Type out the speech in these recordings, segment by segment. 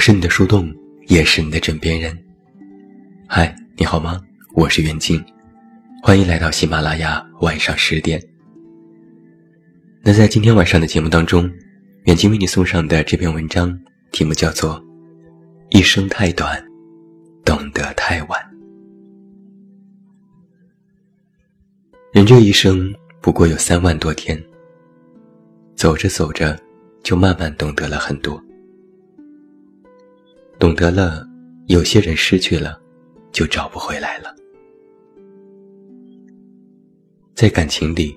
我是你的树洞，也是你的枕边人。嗨，你好吗？我是袁静，欢迎来到喜马拉雅晚上十点。那在今天晚上的节目当中，远近为你送上的这篇文章题目叫做《一生太短，懂得太晚》。人这一生不过有三万多天，走着走着，就慢慢懂得了很多。懂得了，有些人失去了，就找不回来了。在感情里，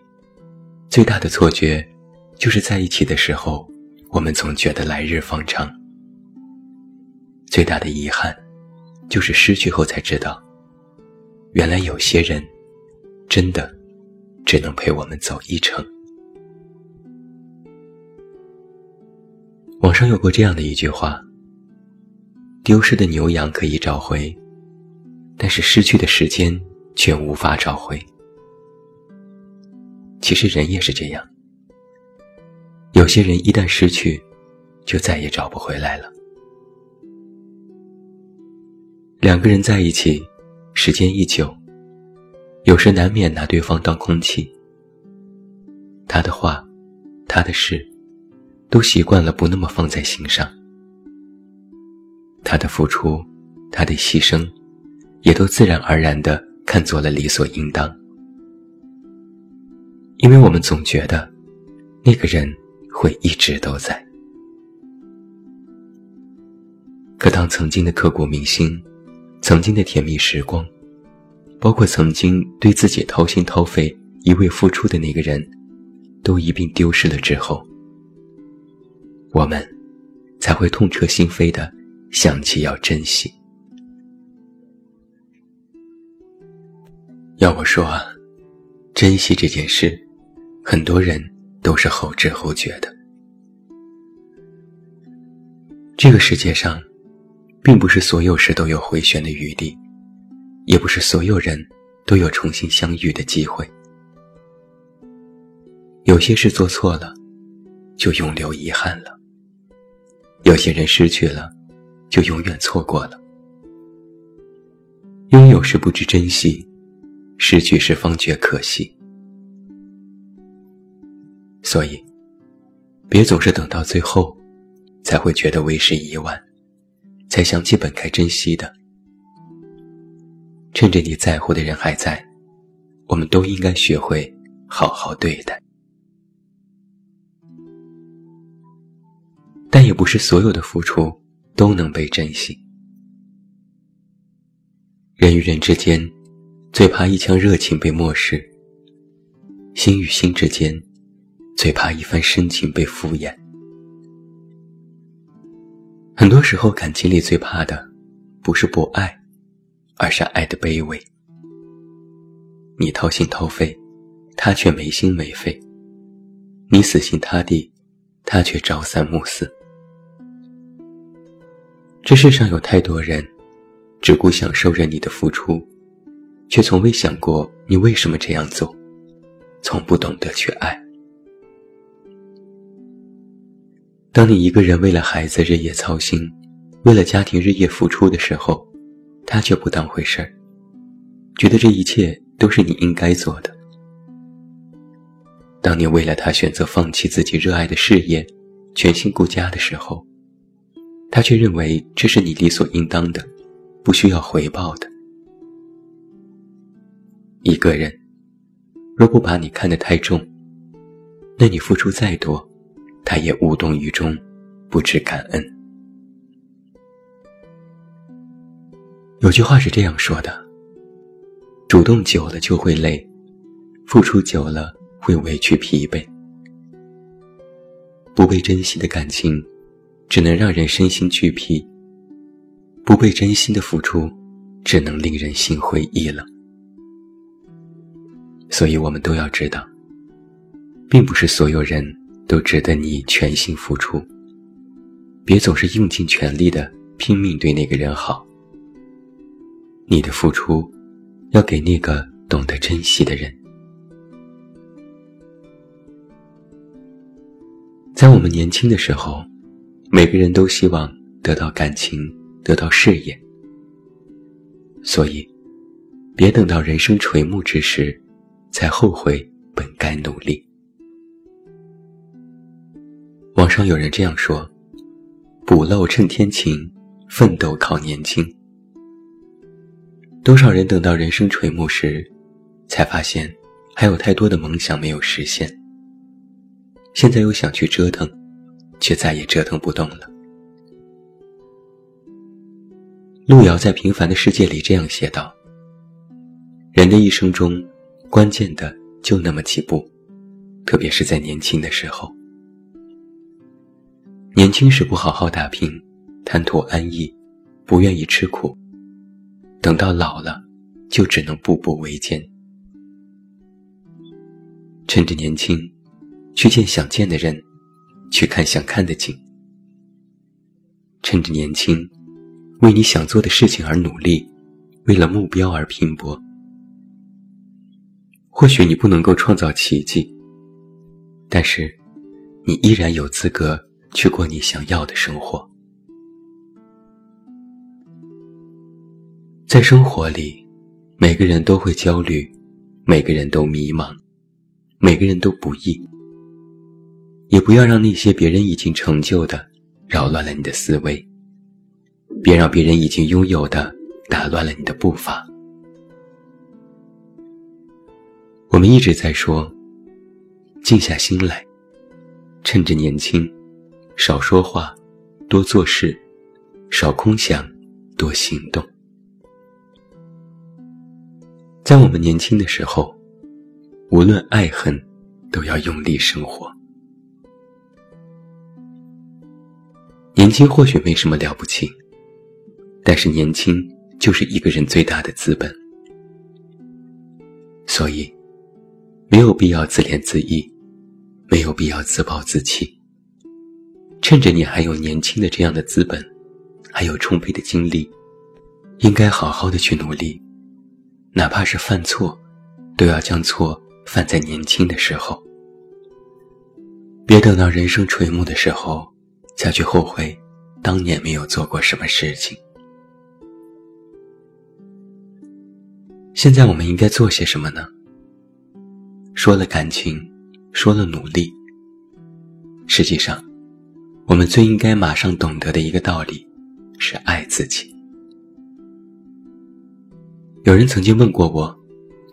最大的错觉，就是在一起的时候，我们总觉得来日方长；最大的遗憾，就是失去后才知道，原来有些人，真的，只能陪我们走一程。网上有过这样的一句话。丢失的牛羊可以找回，但是失去的时间却无法找回。其实人也是这样，有些人一旦失去，就再也找不回来了。两个人在一起，时间一久，有时难免拿对方当空气。他的话，他的事，都习惯了不那么放在心上。他的付出，他的牺牲，也都自然而然地看作了理所应当。因为我们总觉得，那个人会一直都在。可当曾经的刻骨铭心，曾经的甜蜜时光，包括曾经对自己掏心掏肺、一味付出的那个人，都一并丢失了之后，我们才会痛彻心扉的。想起要珍惜。要我说啊，珍惜这件事，很多人都是后知后觉的。这个世界上，并不是所有事都有回旋的余地，也不是所有人都有重新相遇的机会。有些事做错了，就永留遗憾了；有些人失去了。就永远错过了。拥有时不知珍惜，失去时方觉可惜。所以，别总是等到最后，才会觉得为时已晚，才想起本该珍惜的。趁着你在乎的人还在，我们都应该学会好好对待。但也不是所有的付出。都能被珍惜。人与人之间，最怕一腔热情被漠视；心与心之间，最怕一番深情被敷衍。很多时候，感情里最怕的，不是不爱，而是爱的卑微。你掏心掏肺，他却没心没肺；你死心塌地，他却朝三暮四。这世上有太多人，只顾享受着你的付出，却从未想过你为什么这样做，从不懂得去爱。当你一个人为了孩子日夜操心，为了家庭日夜付出的时候，他却不当回事儿，觉得这一切都是你应该做的。当你为了他选择放弃自己热爱的事业，全心顾家的时候，他却认为这是你理所应当的，不需要回报的。一个人若不把你看得太重，那你付出再多，他也无动于衷，不知感恩。有句话是这样说的：主动久了就会累，付出久了会委屈疲惫，不被珍惜的感情。只能让人身心俱疲，不被真心的付出，只能令人心灰意冷。所以，我们都要知道，并不是所有人都值得你全心付出。别总是用尽全力的拼命对那个人好。你的付出，要给那个懂得珍惜的人。在我们年轻的时候。每个人都希望得到感情，得到事业。所以，别等到人生垂暮之时，才后悔本该努力。网上有人这样说：“补漏趁天晴，奋斗靠年轻。”多少人等到人生垂暮时，才发现还有太多的梦想没有实现。现在又想去折腾，却再也折腾不动了。路遥在《平凡的世界》里这样写道：“人的一生中，关键的就那么几步，特别是在年轻的时候。年轻时不好好打拼，贪图安逸，不愿意吃苦；等到老了，就只能步步维艰。趁着年轻，去见想见的人，去看想看的景。趁着年轻。”为你想做的事情而努力，为了目标而拼搏。或许你不能够创造奇迹，但是你依然有资格去过你想要的生活。在生活里，每个人都会焦虑，每个人都迷茫，每个人都不易。也不要让那些别人已经成就的扰乱了你的思维。别让别人已经拥有的打乱了你的步伐。我们一直在说，静下心来，趁着年轻，少说话，多做事，少空想，多行动。在我们年轻的时候，无论爱恨，都要用力生活。年轻或许没什么了不起。但是年轻就是一个人最大的资本，所以没有必要自怜自艾，没有必要自暴自弃。趁着你还有年轻的这样的资本，还有充沛的精力，应该好好的去努力，哪怕是犯错，都要将错犯在年轻的时候，别等到人生垂暮的时候，再去后悔当年没有做过什么事情。现在我们应该做些什么呢？说了感情，说了努力。实际上，我们最应该马上懂得的一个道理，是爱自己。有人曾经问过我，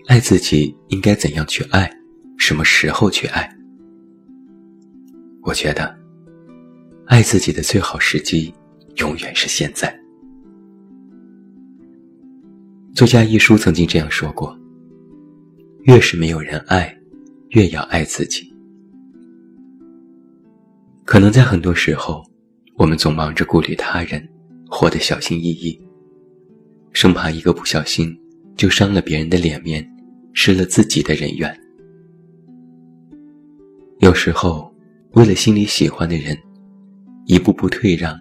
爱自己应该怎样去爱，什么时候去爱？我觉得，爱自己的最好时机，永远是现在。作家一书曾经这样说过：“越是没有人爱，越要爱自己。”可能在很多时候，我们总忙着顾虑他人，活得小心翼翼，生怕一个不小心就伤了别人的脸面，失了自己的人缘。有时候，为了心里喜欢的人，一步步退让，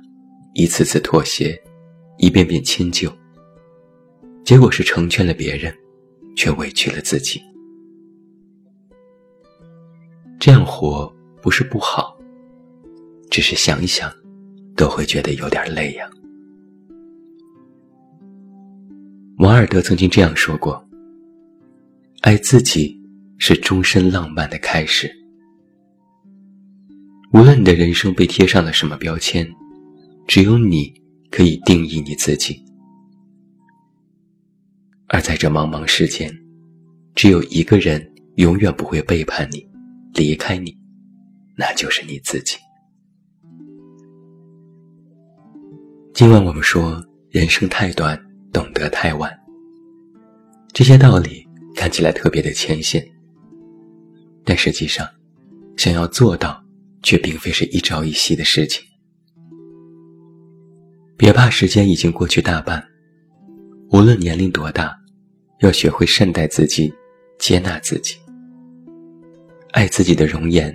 一次次妥协，一遍遍迁就。结果是成全了别人，却委屈了自己。这样活不是不好，只是想一想，都会觉得有点累呀。王尔德曾经这样说过：“爱自己是终身浪漫的开始。”无论你的人生被贴上了什么标签，只有你可以定义你自己。而在这茫茫世间，只有一个人永远不会背叛你、离开你，那就是你自己。今晚我们说，人生太短，懂得太晚。这些道理看起来特别的浅显，但实际上，想要做到，却并非是一朝一夕的事情。别怕，时间已经过去大半，无论年龄多大。要学会善待自己，接纳自己，爱自己的容颜，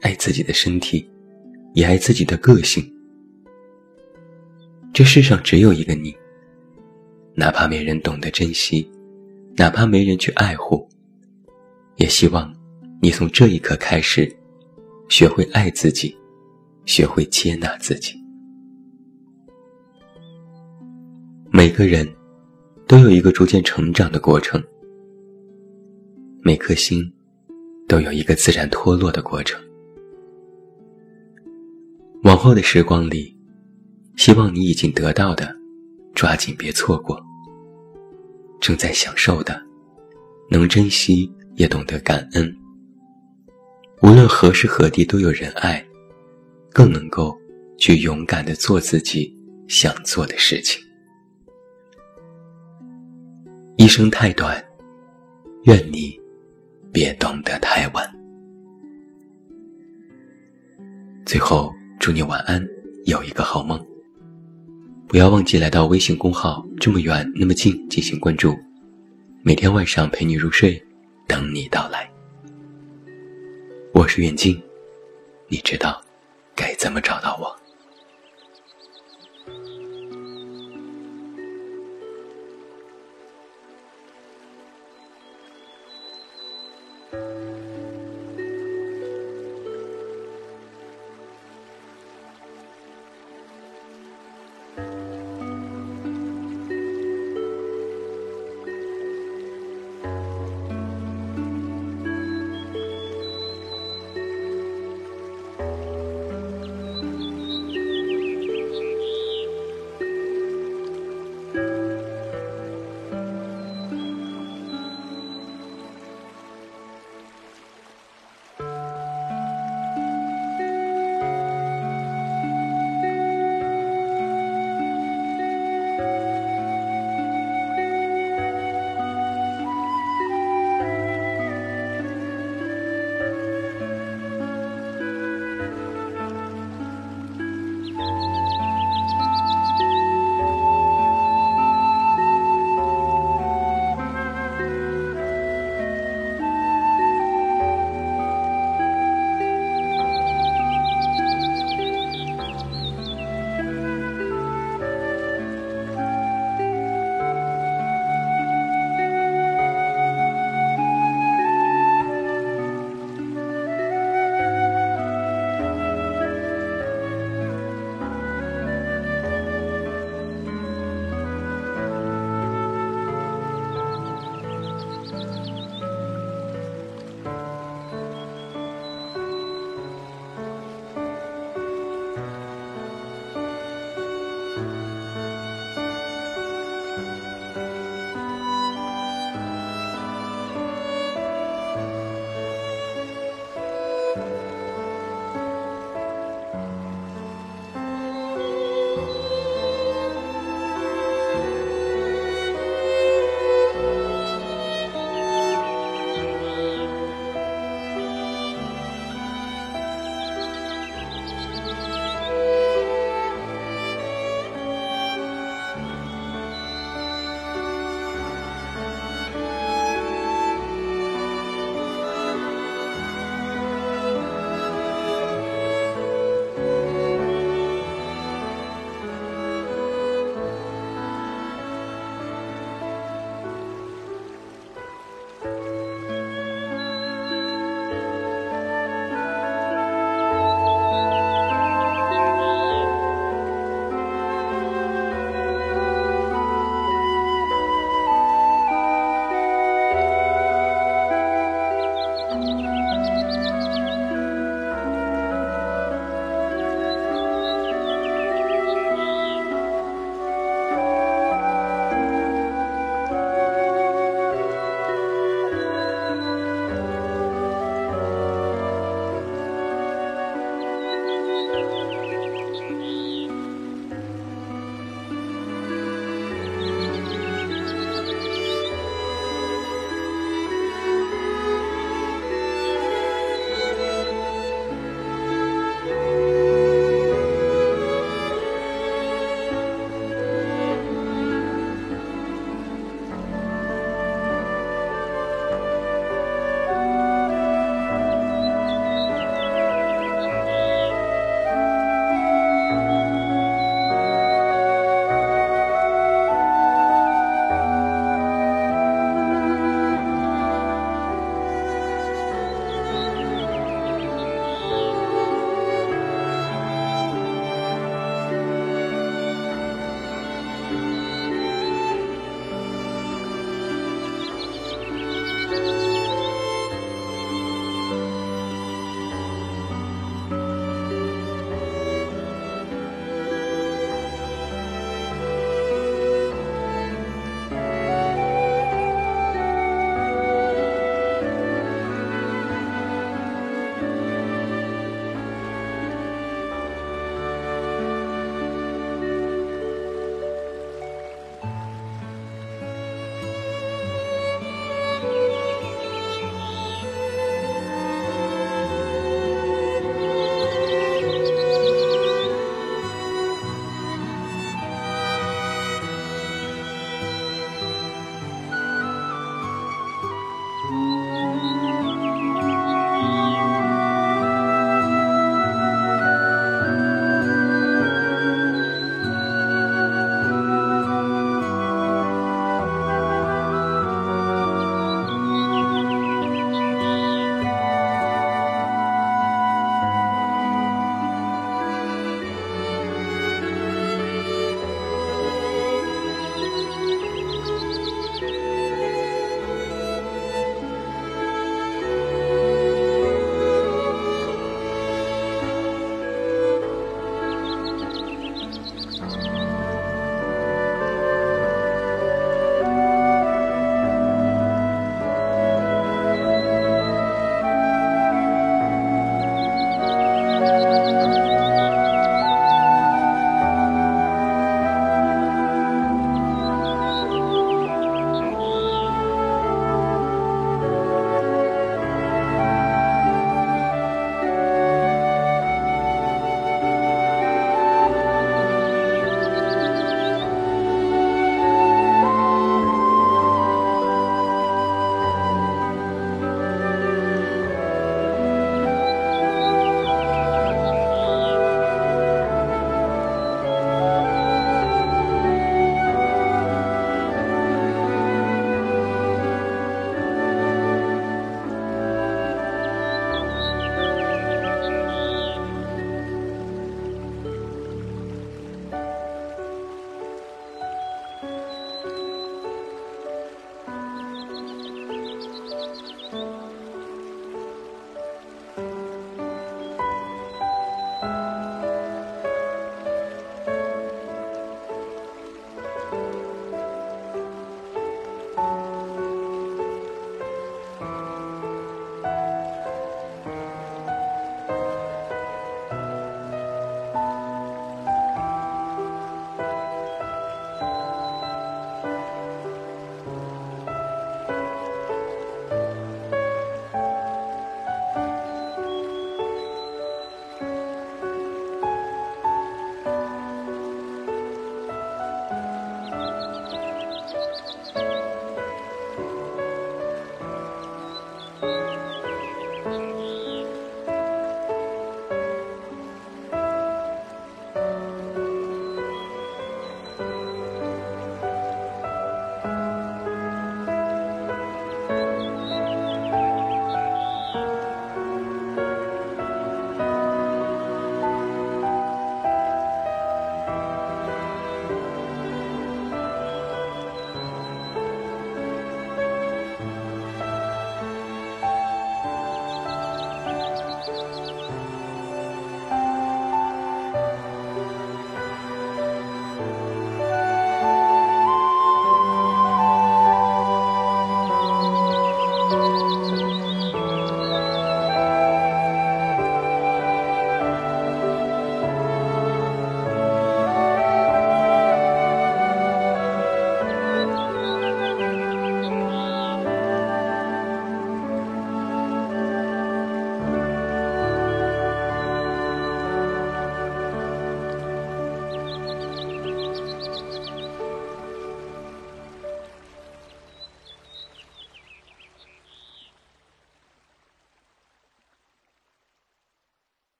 爱自己的身体，也爱自己的个性。这世上只有一个你，哪怕没人懂得珍惜，哪怕没人去爱护，也希望你从这一刻开始，学会爱自己，学会接纳自己。每个人都有一个逐渐成长的过程，每颗心都有一个自然脱落的过程。往后的时光里，希望你已经得到的，抓紧别错过；正在享受的，能珍惜也懂得感恩。无论何时何地都有人爱，更能够去勇敢的做自己想做的事情。一生太短，愿你别懂得太晚。最后。祝你晚安，有一个好梦。不要忘记来到微信公号“这么远那么近”进行关注，每天晚上陪你入睡，等你到来。我是远近，你知道该怎么找到我。